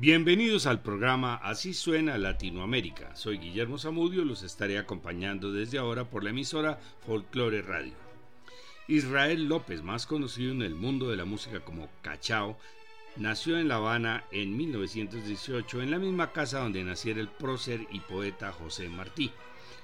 Bienvenidos al programa Así suena Latinoamérica. Soy Guillermo Zamudio y los estaré acompañando desde ahora por la emisora Folklore Radio. Israel López, más conocido en el mundo de la música como Cachao, nació en La Habana en 1918 en la misma casa donde naciera el prócer y poeta José Martí.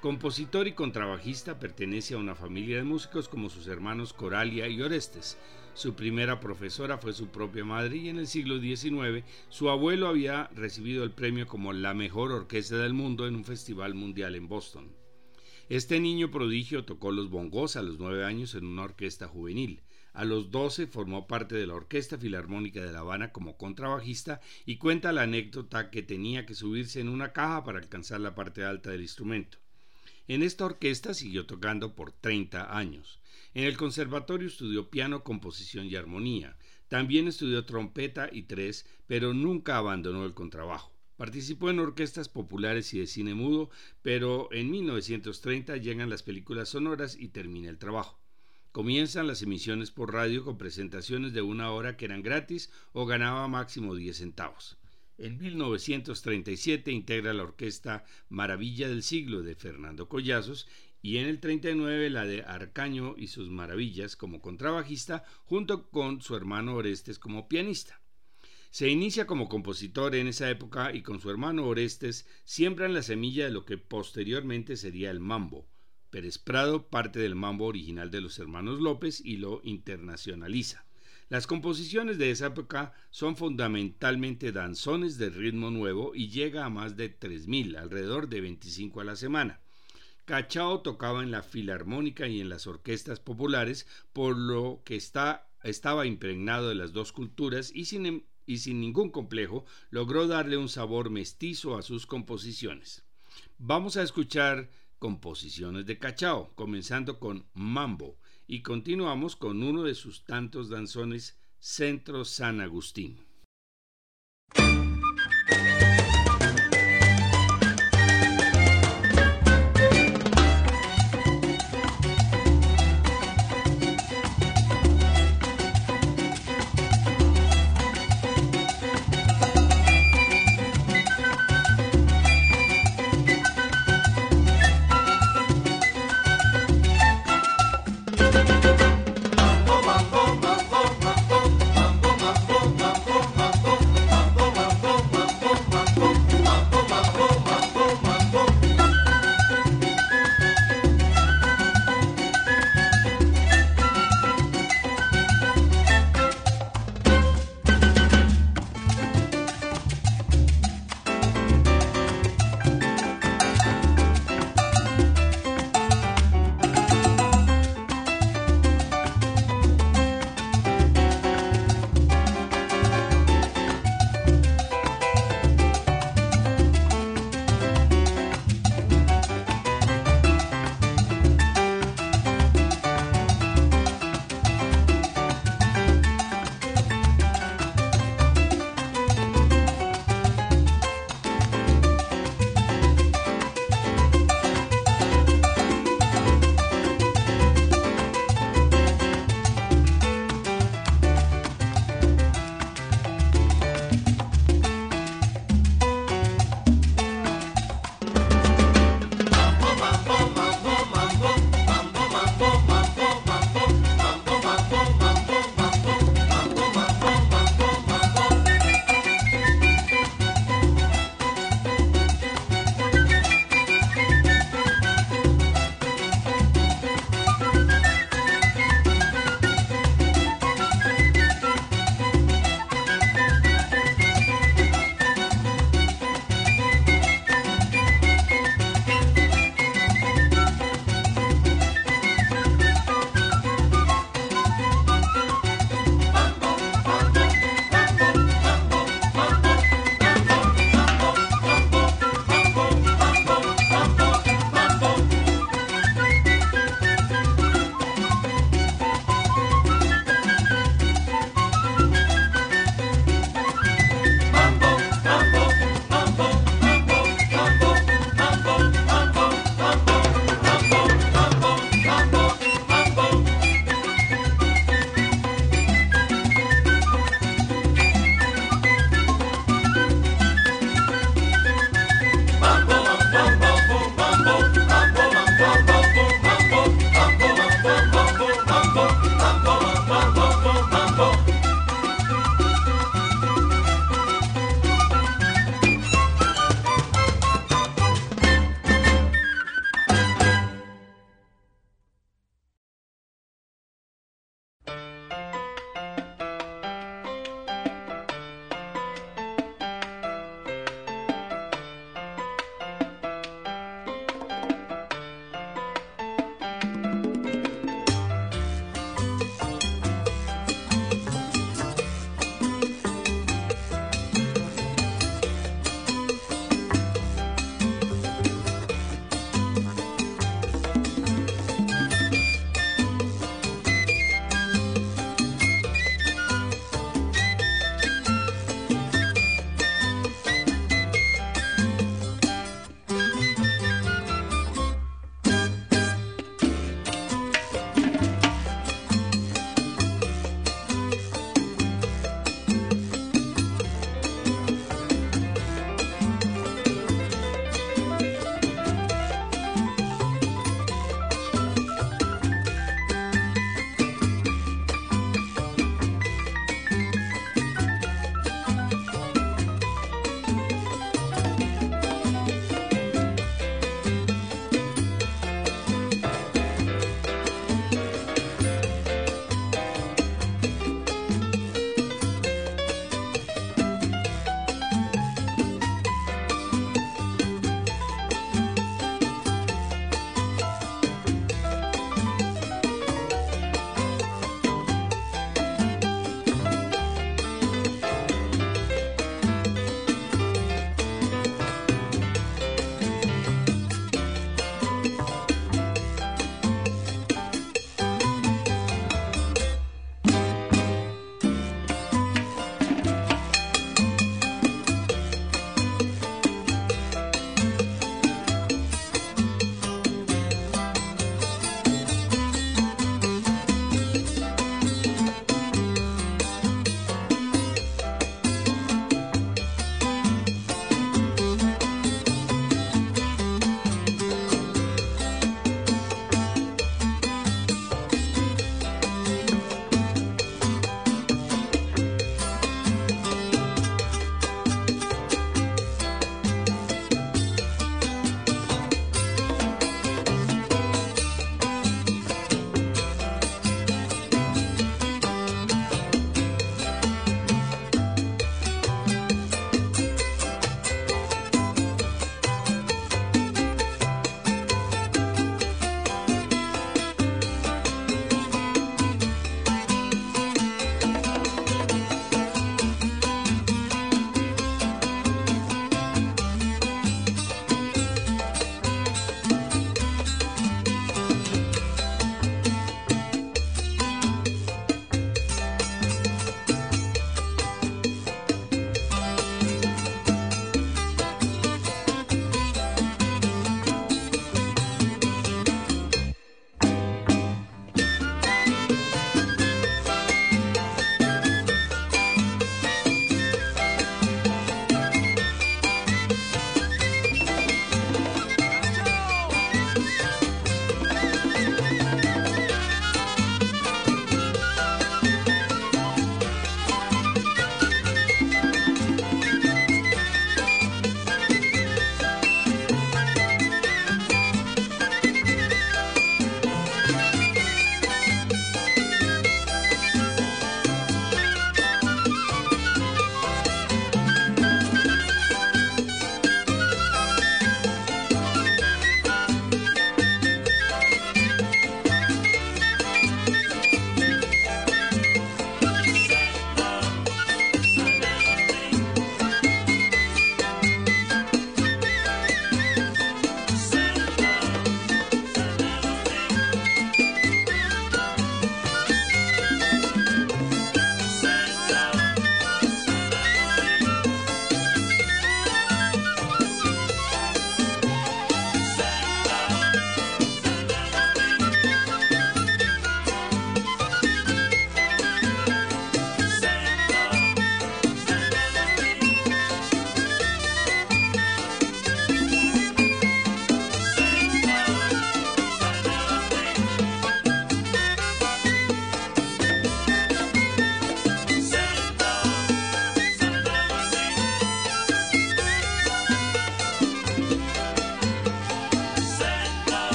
Compositor y contrabajista, pertenece a una familia de músicos como sus hermanos Coralia y Orestes. Su primera profesora fue su propia madre y en el siglo XIX su abuelo había recibido el premio como la mejor orquesta del mundo en un festival mundial en Boston. Este niño prodigio tocó los bongos a los nueve años en una orquesta juvenil. A los doce formó parte de la Orquesta Filarmónica de La Habana como contrabajista y cuenta la anécdota que tenía que subirse en una caja para alcanzar la parte alta del instrumento. En esta orquesta siguió tocando por 30 años. En el conservatorio estudió piano, composición y armonía. También estudió trompeta y tres, pero nunca abandonó el contrabajo. Participó en orquestas populares y de cine mudo, pero en 1930 llegan las películas sonoras y termina el trabajo. Comienzan las emisiones por radio con presentaciones de una hora que eran gratis o ganaba máximo 10 centavos. En 1937 integra la orquesta Maravilla del Siglo de Fernando Collazos y en el 39 la de Arcaño y sus maravillas como contrabajista junto con su hermano Orestes como pianista. Se inicia como compositor en esa época y con su hermano Orestes siembran la semilla de lo que posteriormente sería el mambo. Pérez Prado parte del mambo original de los hermanos López y lo internacionaliza. Las composiciones de esa época son fundamentalmente danzones de ritmo nuevo y llega a más de 3.000, alrededor de 25 a la semana. Cachao tocaba en la filarmónica y en las orquestas populares, por lo que está, estaba impregnado de las dos culturas y sin, y sin ningún complejo logró darle un sabor mestizo a sus composiciones. Vamos a escuchar composiciones de Cachao, comenzando con Mambo, y continuamos con uno de sus tantos danzones, Centro San Agustín.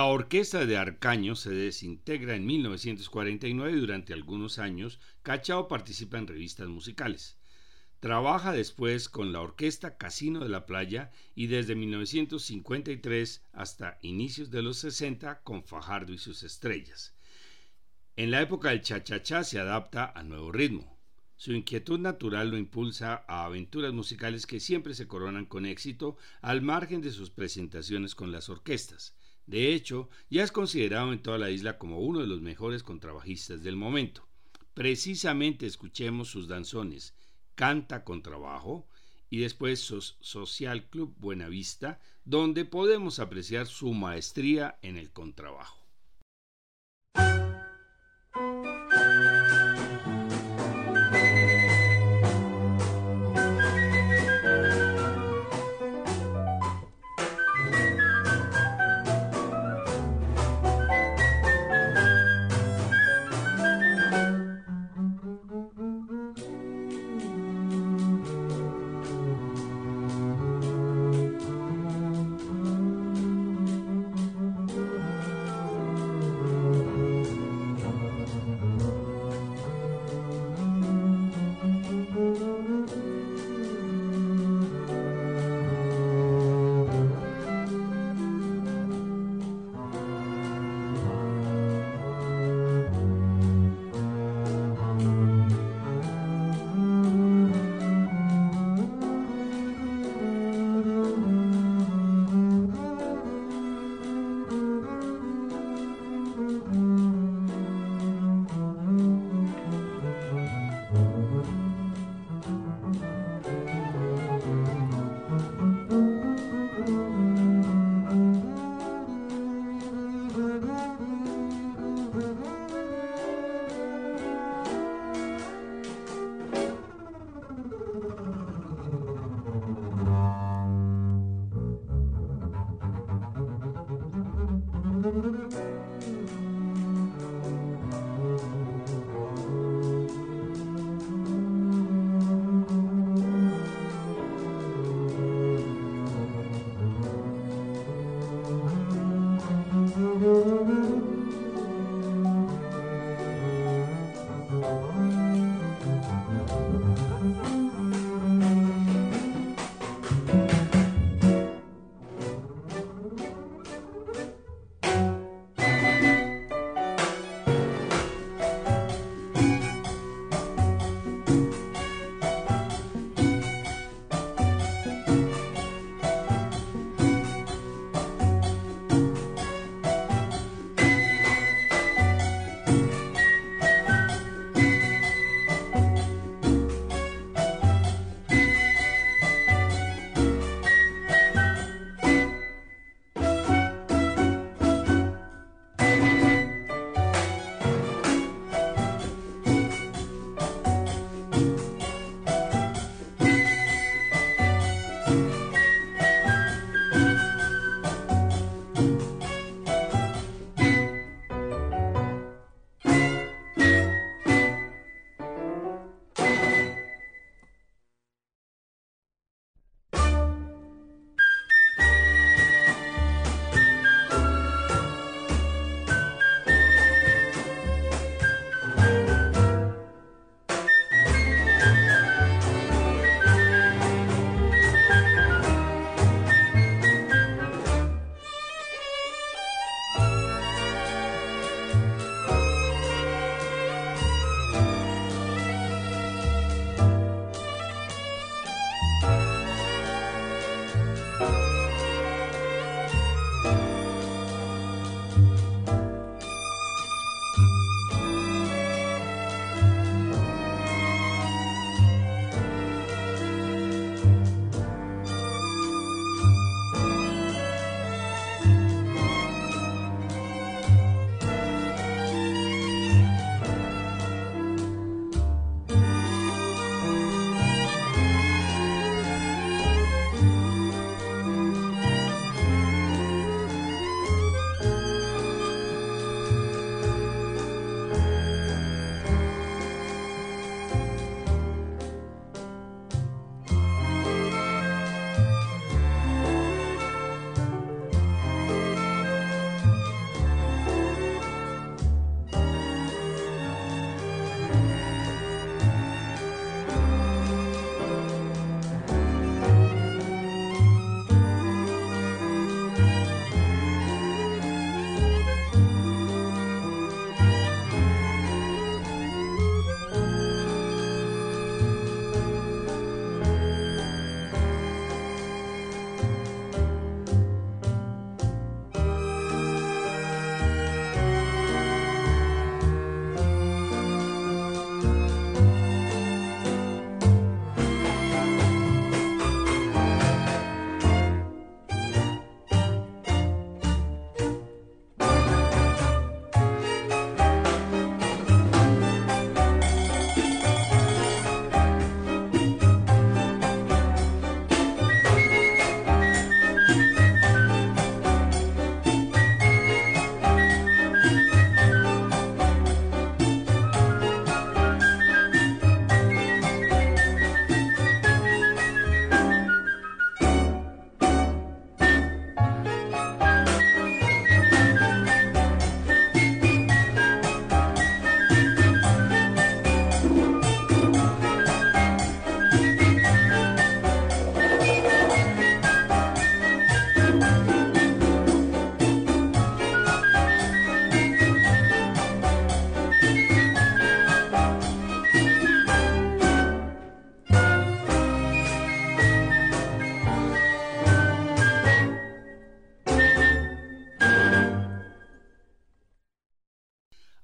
La orquesta de Arcaño se desintegra en 1949 y durante algunos años Cachao participa en revistas musicales. Trabaja después con la orquesta Casino de la Playa y desde 1953 hasta inicios de los 60 con Fajardo y sus estrellas. En la época del cha-cha-cha se adapta a nuevo ritmo. Su inquietud natural lo impulsa a aventuras musicales que siempre se coronan con éxito al margen de sus presentaciones con las orquestas. De hecho, ya es considerado en toda la isla como uno de los mejores contrabajistas del momento. Precisamente escuchemos sus danzones Canta con Trabajo y después Social Club Buenavista, donde podemos apreciar su maestría en el contrabajo.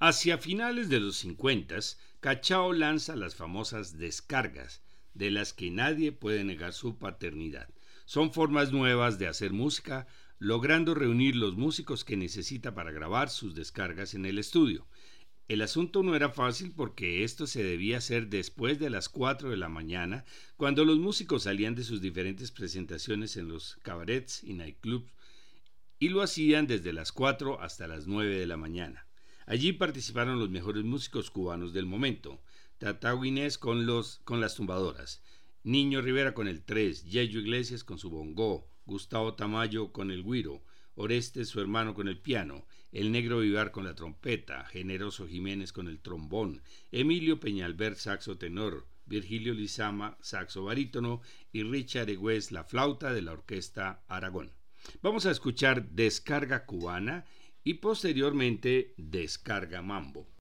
Hacia finales de los 50, Cachao lanza las famosas descargas, de las que nadie puede negar su paternidad. Son formas nuevas de hacer música, logrando reunir los músicos que necesita para grabar sus descargas en el estudio. El asunto no era fácil porque esto se debía hacer después de las 4 de la mañana, cuando los músicos salían de sus diferentes presentaciones en los cabarets y nightclubs, y lo hacían desde las 4 hasta las 9 de la mañana. Allí participaron los mejores músicos cubanos del momento, Tata Guinés con, los, con las tumbadoras, Niño Rivera con el 3, Yeyo Iglesias con su bongó, Gustavo Tamayo con el guiro, Orestes su hermano con el piano, el negro Vivar con la trompeta, Generoso Jiménez con el trombón, Emilio Peñalver saxo tenor, Virgilio Lizama saxo barítono. Y Richard Egués la flauta de la orquesta Aragón. Vamos a escuchar Descarga Cubana y posteriormente Descarga Mambo.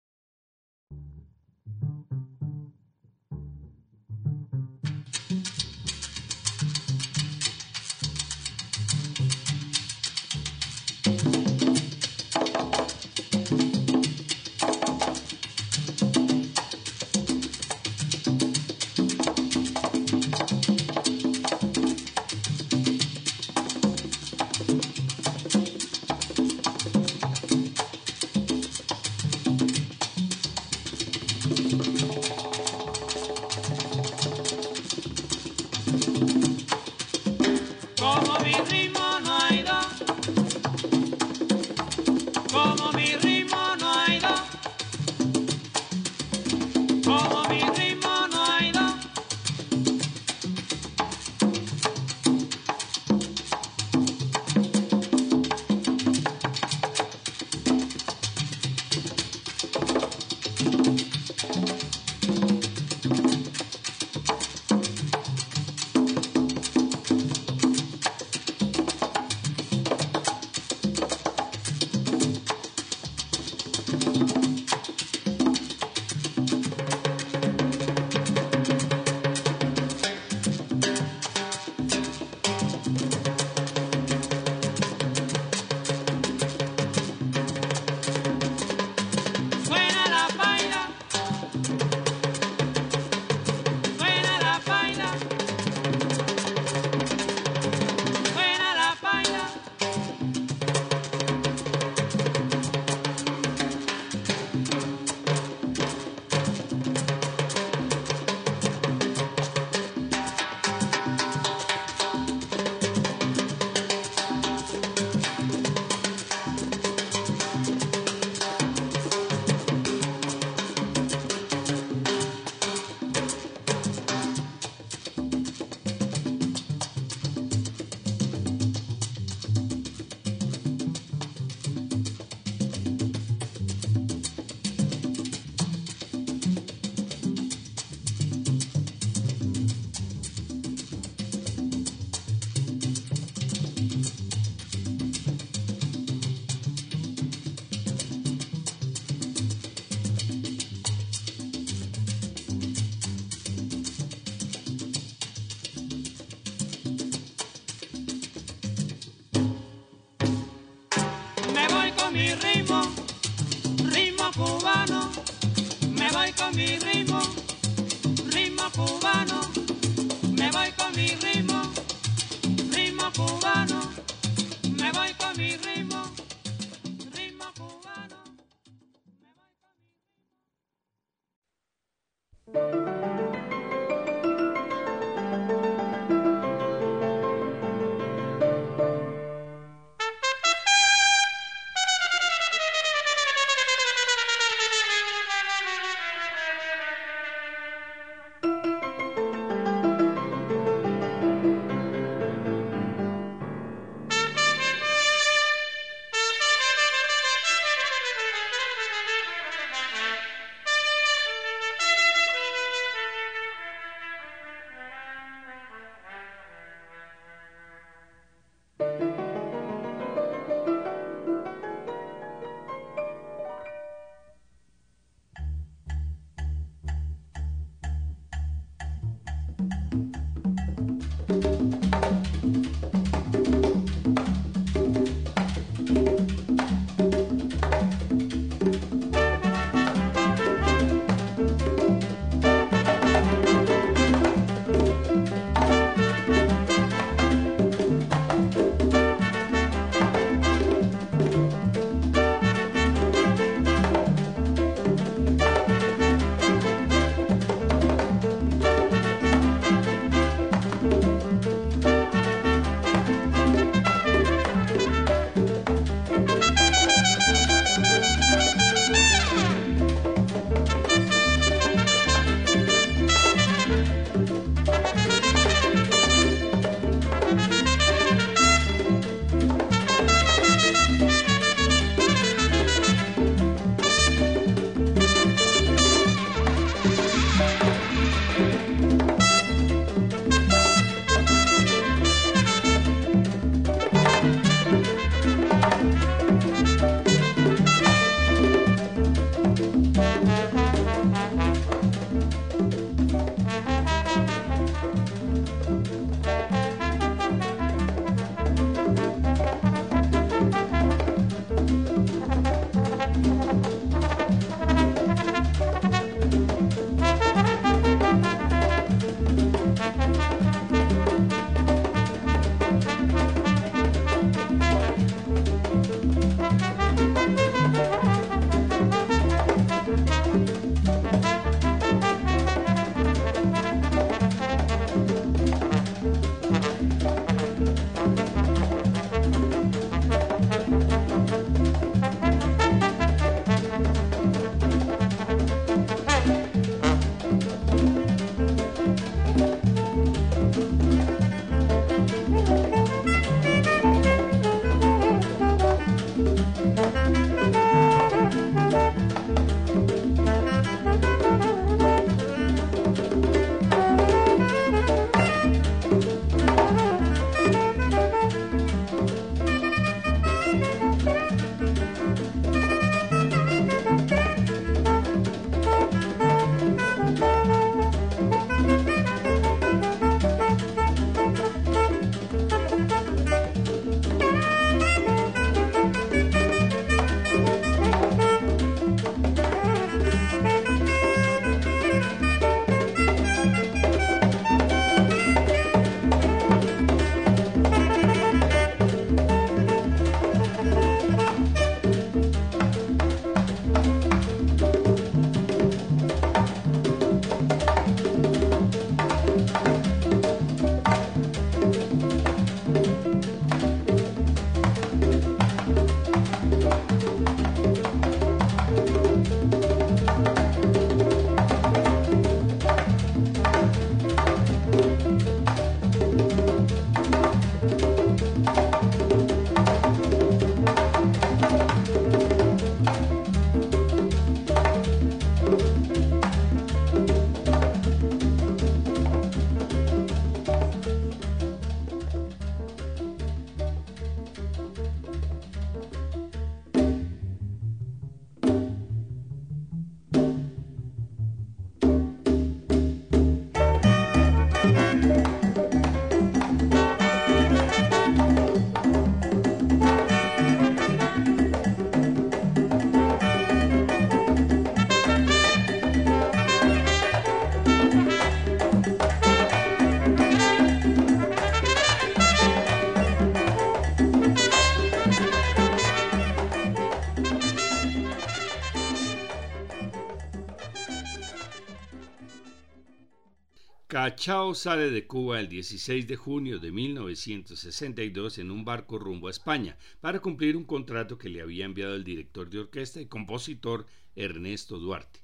Cachao sale de Cuba el 16 de junio de 1962 en un barco rumbo a España para cumplir un contrato que le había enviado el director de orquesta y compositor Ernesto Duarte.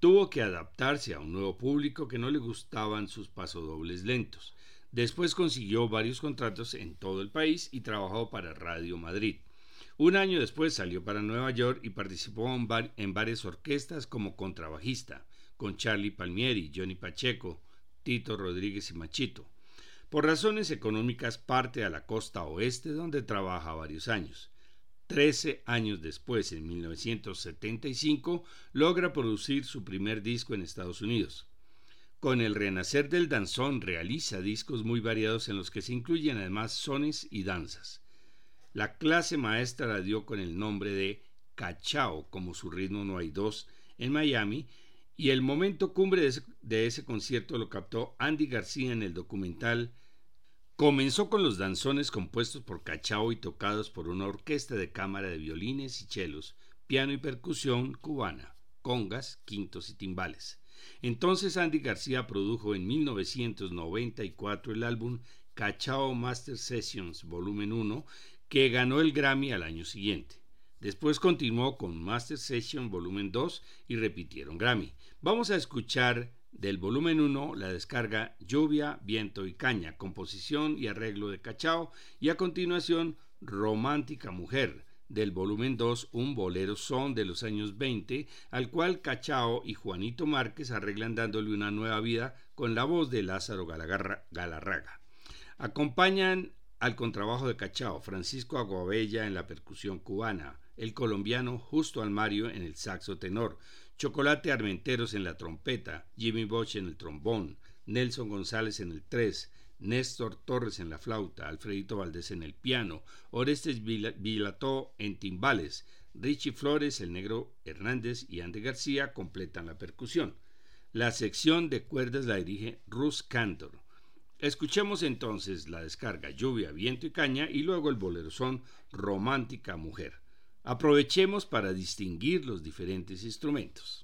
Tuvo que adaptarse a un nuevo público que no le gustaban sus pasodobles lentos. Después consiguió varios contratos en todo el país y trabajó para Radio Madrid. Un año después salió para Nueva York y participó en, varias orquestas como contrabajista, con Charlie Palmieri, Johnny Pacheco, Tito Rodríguez y Machito. Por razones económicas parte a la costa oeste donde trabaja varios años. Trece años después, en 1975, logra producir su primer disco en Estados Unidos. Con el renacer del danzón realiza discos muy variados en los que se incluyen además sones y danzas. La clase maestra la dio con el nombre de Cachao, como su ritmo no hay dos, en Miami, y el momento cumbre de ese, concierto lo captó Andy García en el documental Comenzó con los danzones compuestos por Cachao y tocados por una orquesta de cámara de violines y chelos, piano y percusión cubana, congas, quintos y timbales. Entonces Andy García produjo en 1994 el álbum Cachao Master Sessions Volumen 1, que ganó el Grammy al año siguiente. Después continuó con Master Session Volumen 2 y repitieron Grammy. Vamos a escuchar del volumen 1 la descarga Lluvia, Viento y Caña, composición y arreglo de Cachao y a continuación Romántica Mujer del volumen 2 un bolero son de los años 20 al cual Cachao y Juanito Márquez arreglan dándole una nueva vida con la voz de Lázaro Galarraga. Acompañan al contrabajo de Cachao Francisco Aguabella en la percusión cubana, el colombiano Justo Almario en el saxo tenor, Chocolate Armenteros en la trompeta, Jimmy Bosch en el trombón, Nelson González en el tres, Néstor Torres en la flauta, Alfredito Valdés en el piano, Orestes Vilató en timbales, Richie Flores, el negro Hernández y Andy García completan la percusión. La sección de cuerdas la dirige Russ Cantor. Escuchemos entonces la descarga Lluvia, Viento y Caña y luego el bolero son Romántica Mujer. Aprovechemos para distinguir los diferentes instrumentos.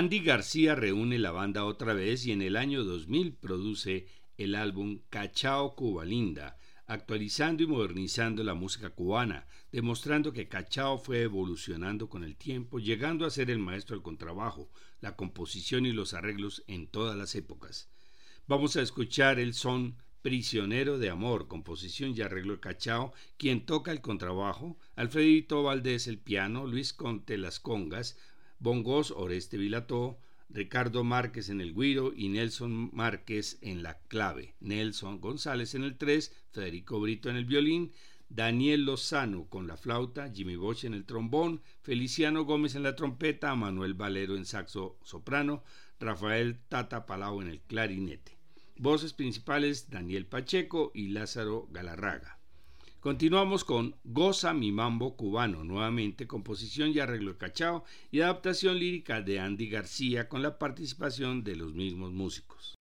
Andy García reúne la banda otra vez y en el año 2000 produce el álbum Cachao Cuba Linda, actualizando y modernizando la música cubana, demostrando que Cachao fue evolucionando con el tiempo, llegando a ser el maestro del contrabajo, la composición y los arreglos en todas las épocas. Vamos a escuchar el son Prisionero de Amor, composición y arreglo de Cachao, quien toca el contrabajo, Alfredito Valdés el piano, Luis Conte las congas, bongos Oreste Vilató, Ricardo Márquez en el guiro y Nelson Márquez en la clave, Nelson González en el 3, Federico Brito en el violín, Daniel Lozano con la flauta, Jimmy Bosch en el trombón, Feliciano Gómez en la trompeta, Manuel Valero en saxo soprano, Rafael Tata Palau en el clarinete. Voces principales Daniel Pacheco y Lázaro Galarraga. Continuamos con Goza mi mambo cubano, nuevamente composición y arreglo de cachao y adaptación lírica de Andy García con la participación de los mismos músicos.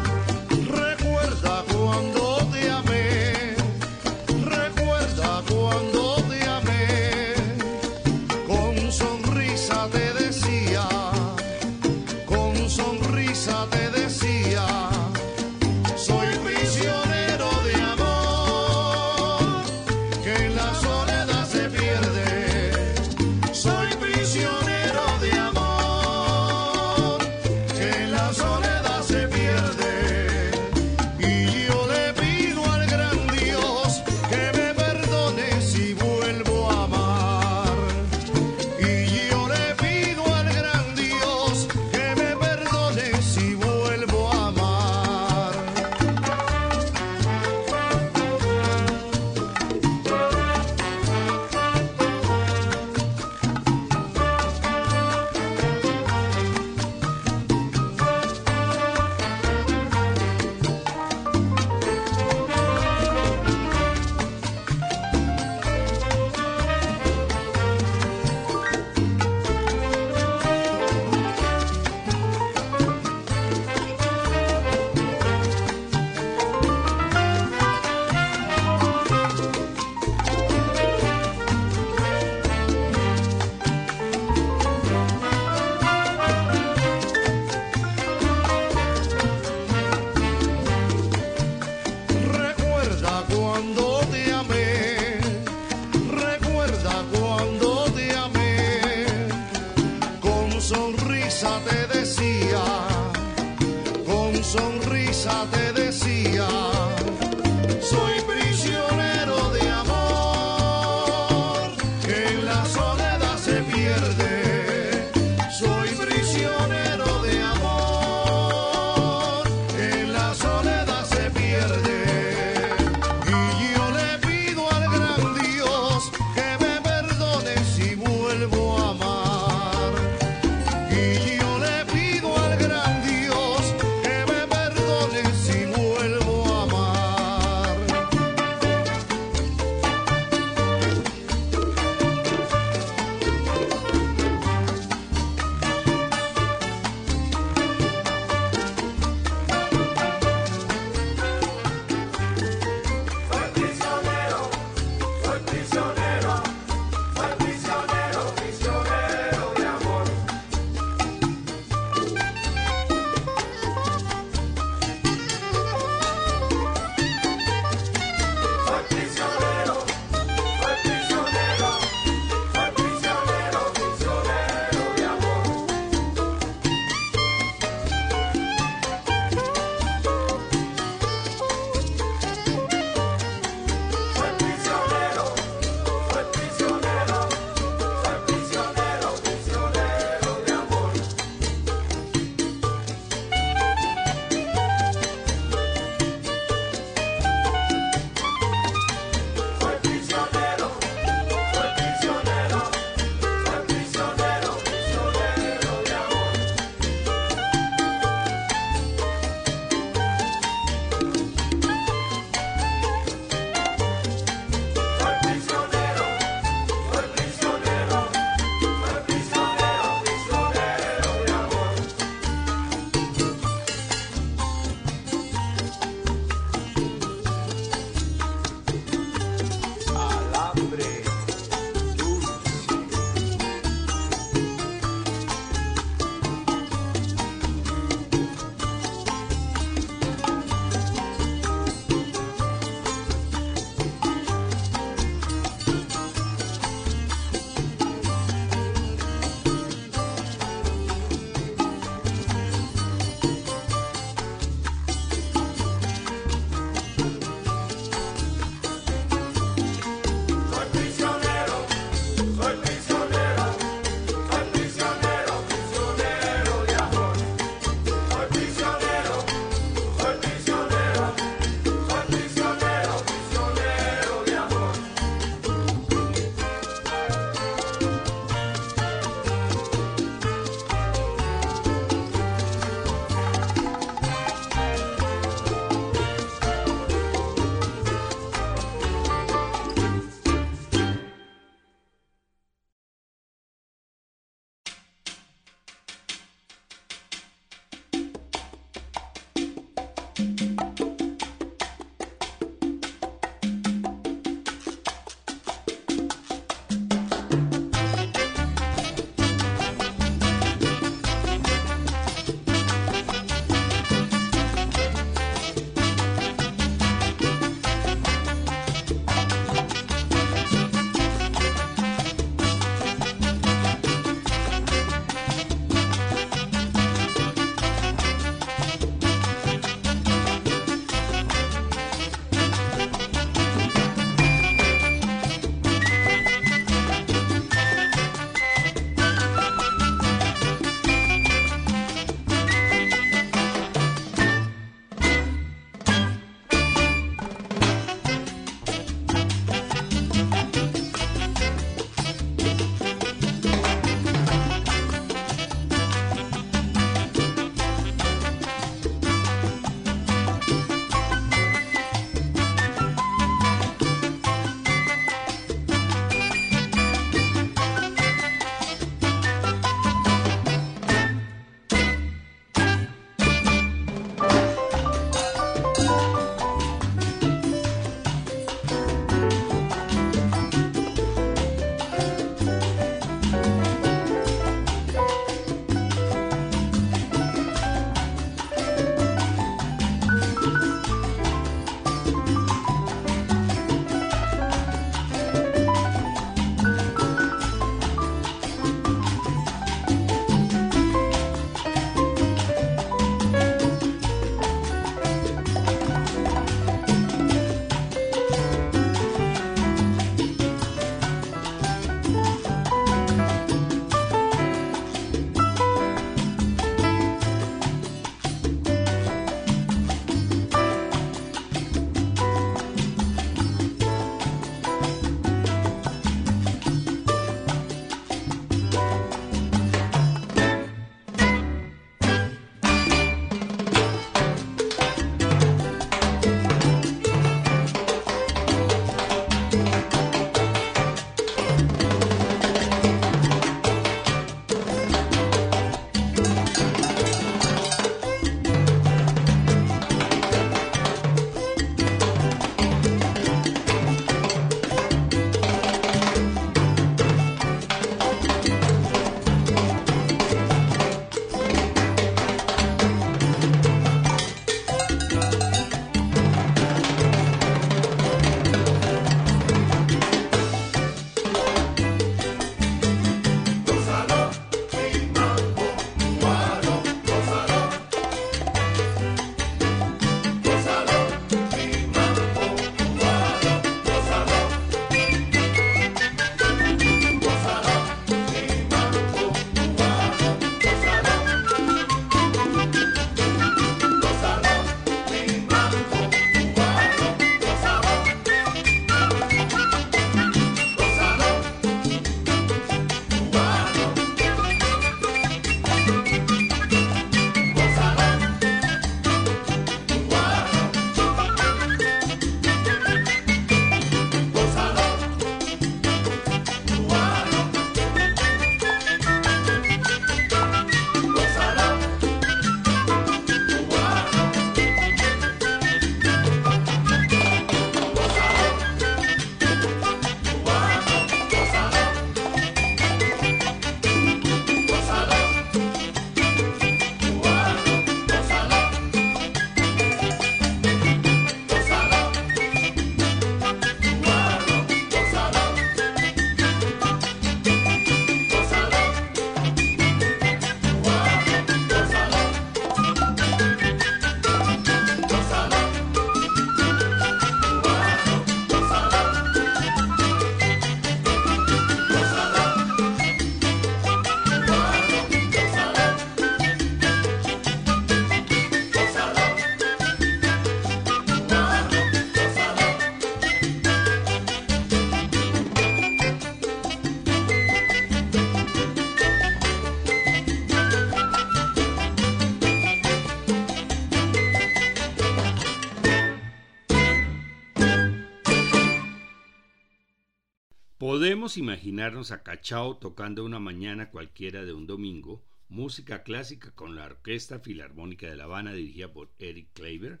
Podemos imaginarnos a Cachao tocando una mañana cualquiera de un domingo, música clásica con la Orquesta Filarmónica de La Habana dirigida por Eric Kleiber,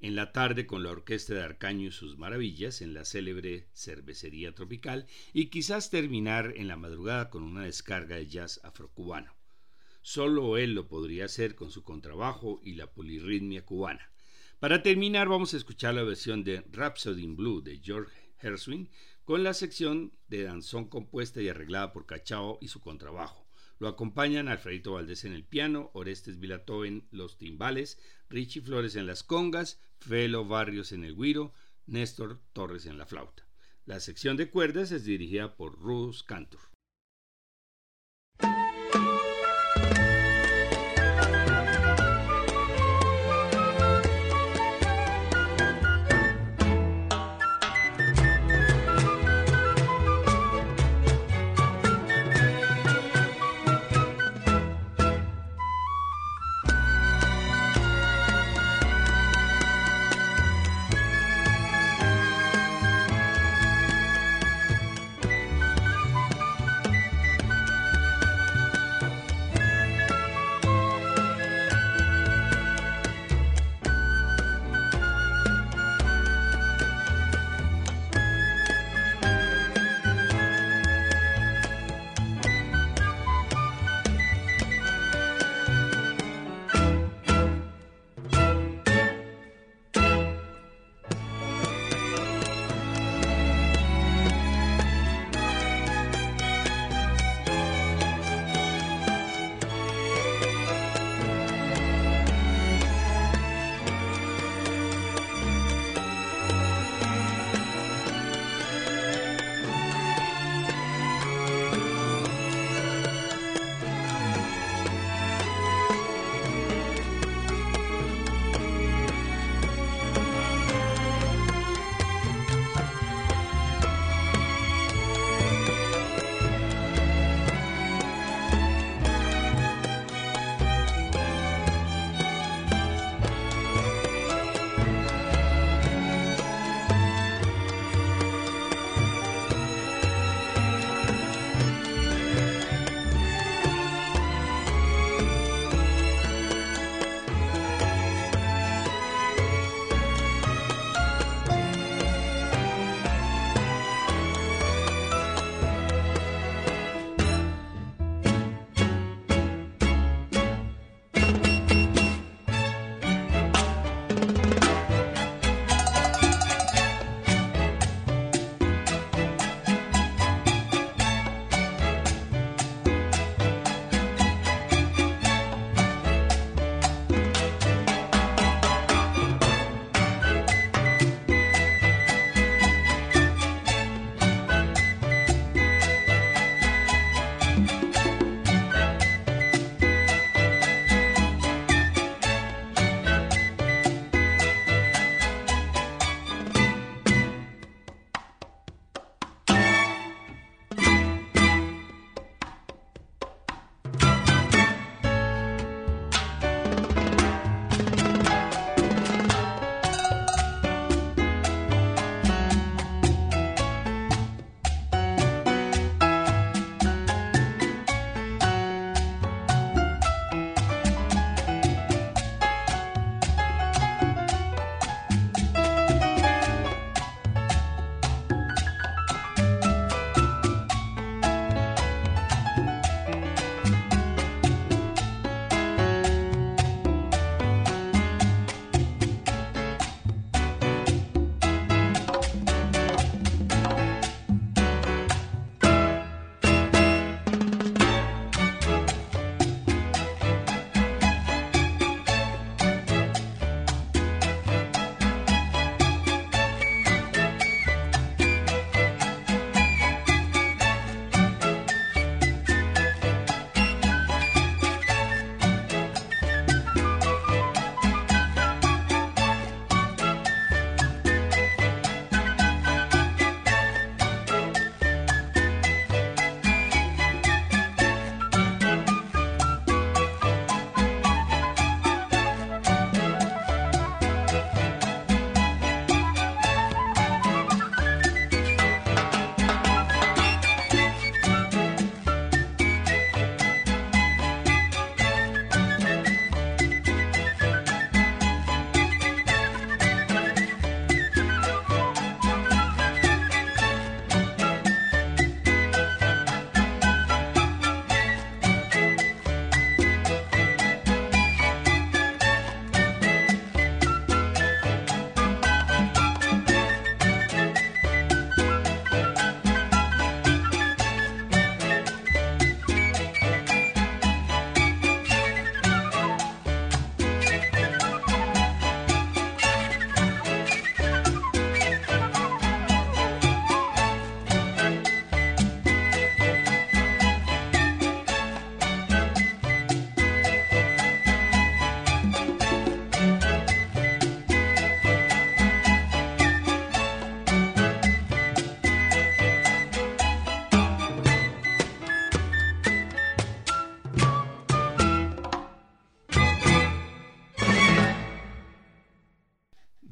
en la tarde con la Orquesta de Arcaño y sus maravillas en la célebre Cervecería Tropical y quizás terminar en la madrugada con una descarga de jazz afrocubano. Solo él lo podría hacer con su contrabajo y la polirritmia cubana. Para terminar vamos a escuchar la versión de Rhapsody in Blue de George Herswin con la sección de danzón compuesta y arreglada por Cachao y su contrabajo. Lo acompañan Alfredito Valdés en el piano, Orestes Vilató en los timbales, Richie Flores en las congas, Felo Barrios en el guiro, Néstor Torres en la flauta. La sección de cuerdas es dirigida por Ruth Cantor.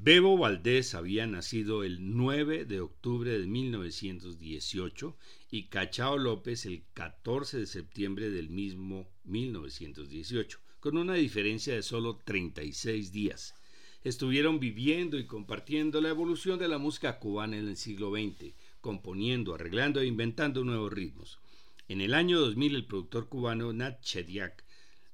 Bebo Valdés había nacido el 9 de octubre de 1918 y Cachao López el 14 de septiembre del mismo 1918, con una diferencia de solo 36 días. Estuvieron viviendo y compartiendo la evolución de la música cubana en el siglo XX, componiendo, arreglando e inventando nuevos ritmos. En el año 2000 el productor cubano Nat Chediak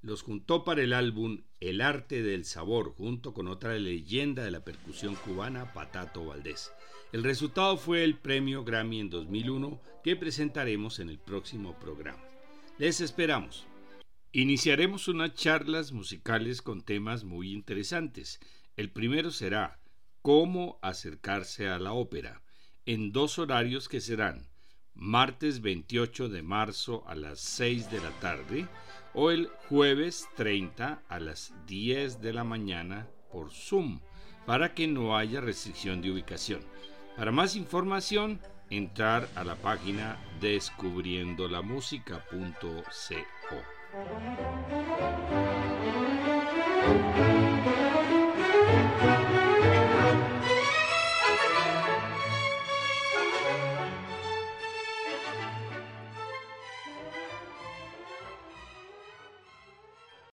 los juntó para el álbum El arte del sabor, junto con otra leyenda de la percusión cubana, Patato Valdés. El resultado fue el premio Grammy en 2001 que presentaremos en el próximo programa. Les esperamos. Iniciaremos unas charlas musicales con temas muy interesantes. El primero será Cómo acercarse a la ópera, en dos horarios que serán martes 28 de marzo a las 6 de la tarde o el jueves 30 a las 10 de la mañana por Zoom para que no haya restricción de ubicación. Para más información, entrar a la página descubriendolamusica.co.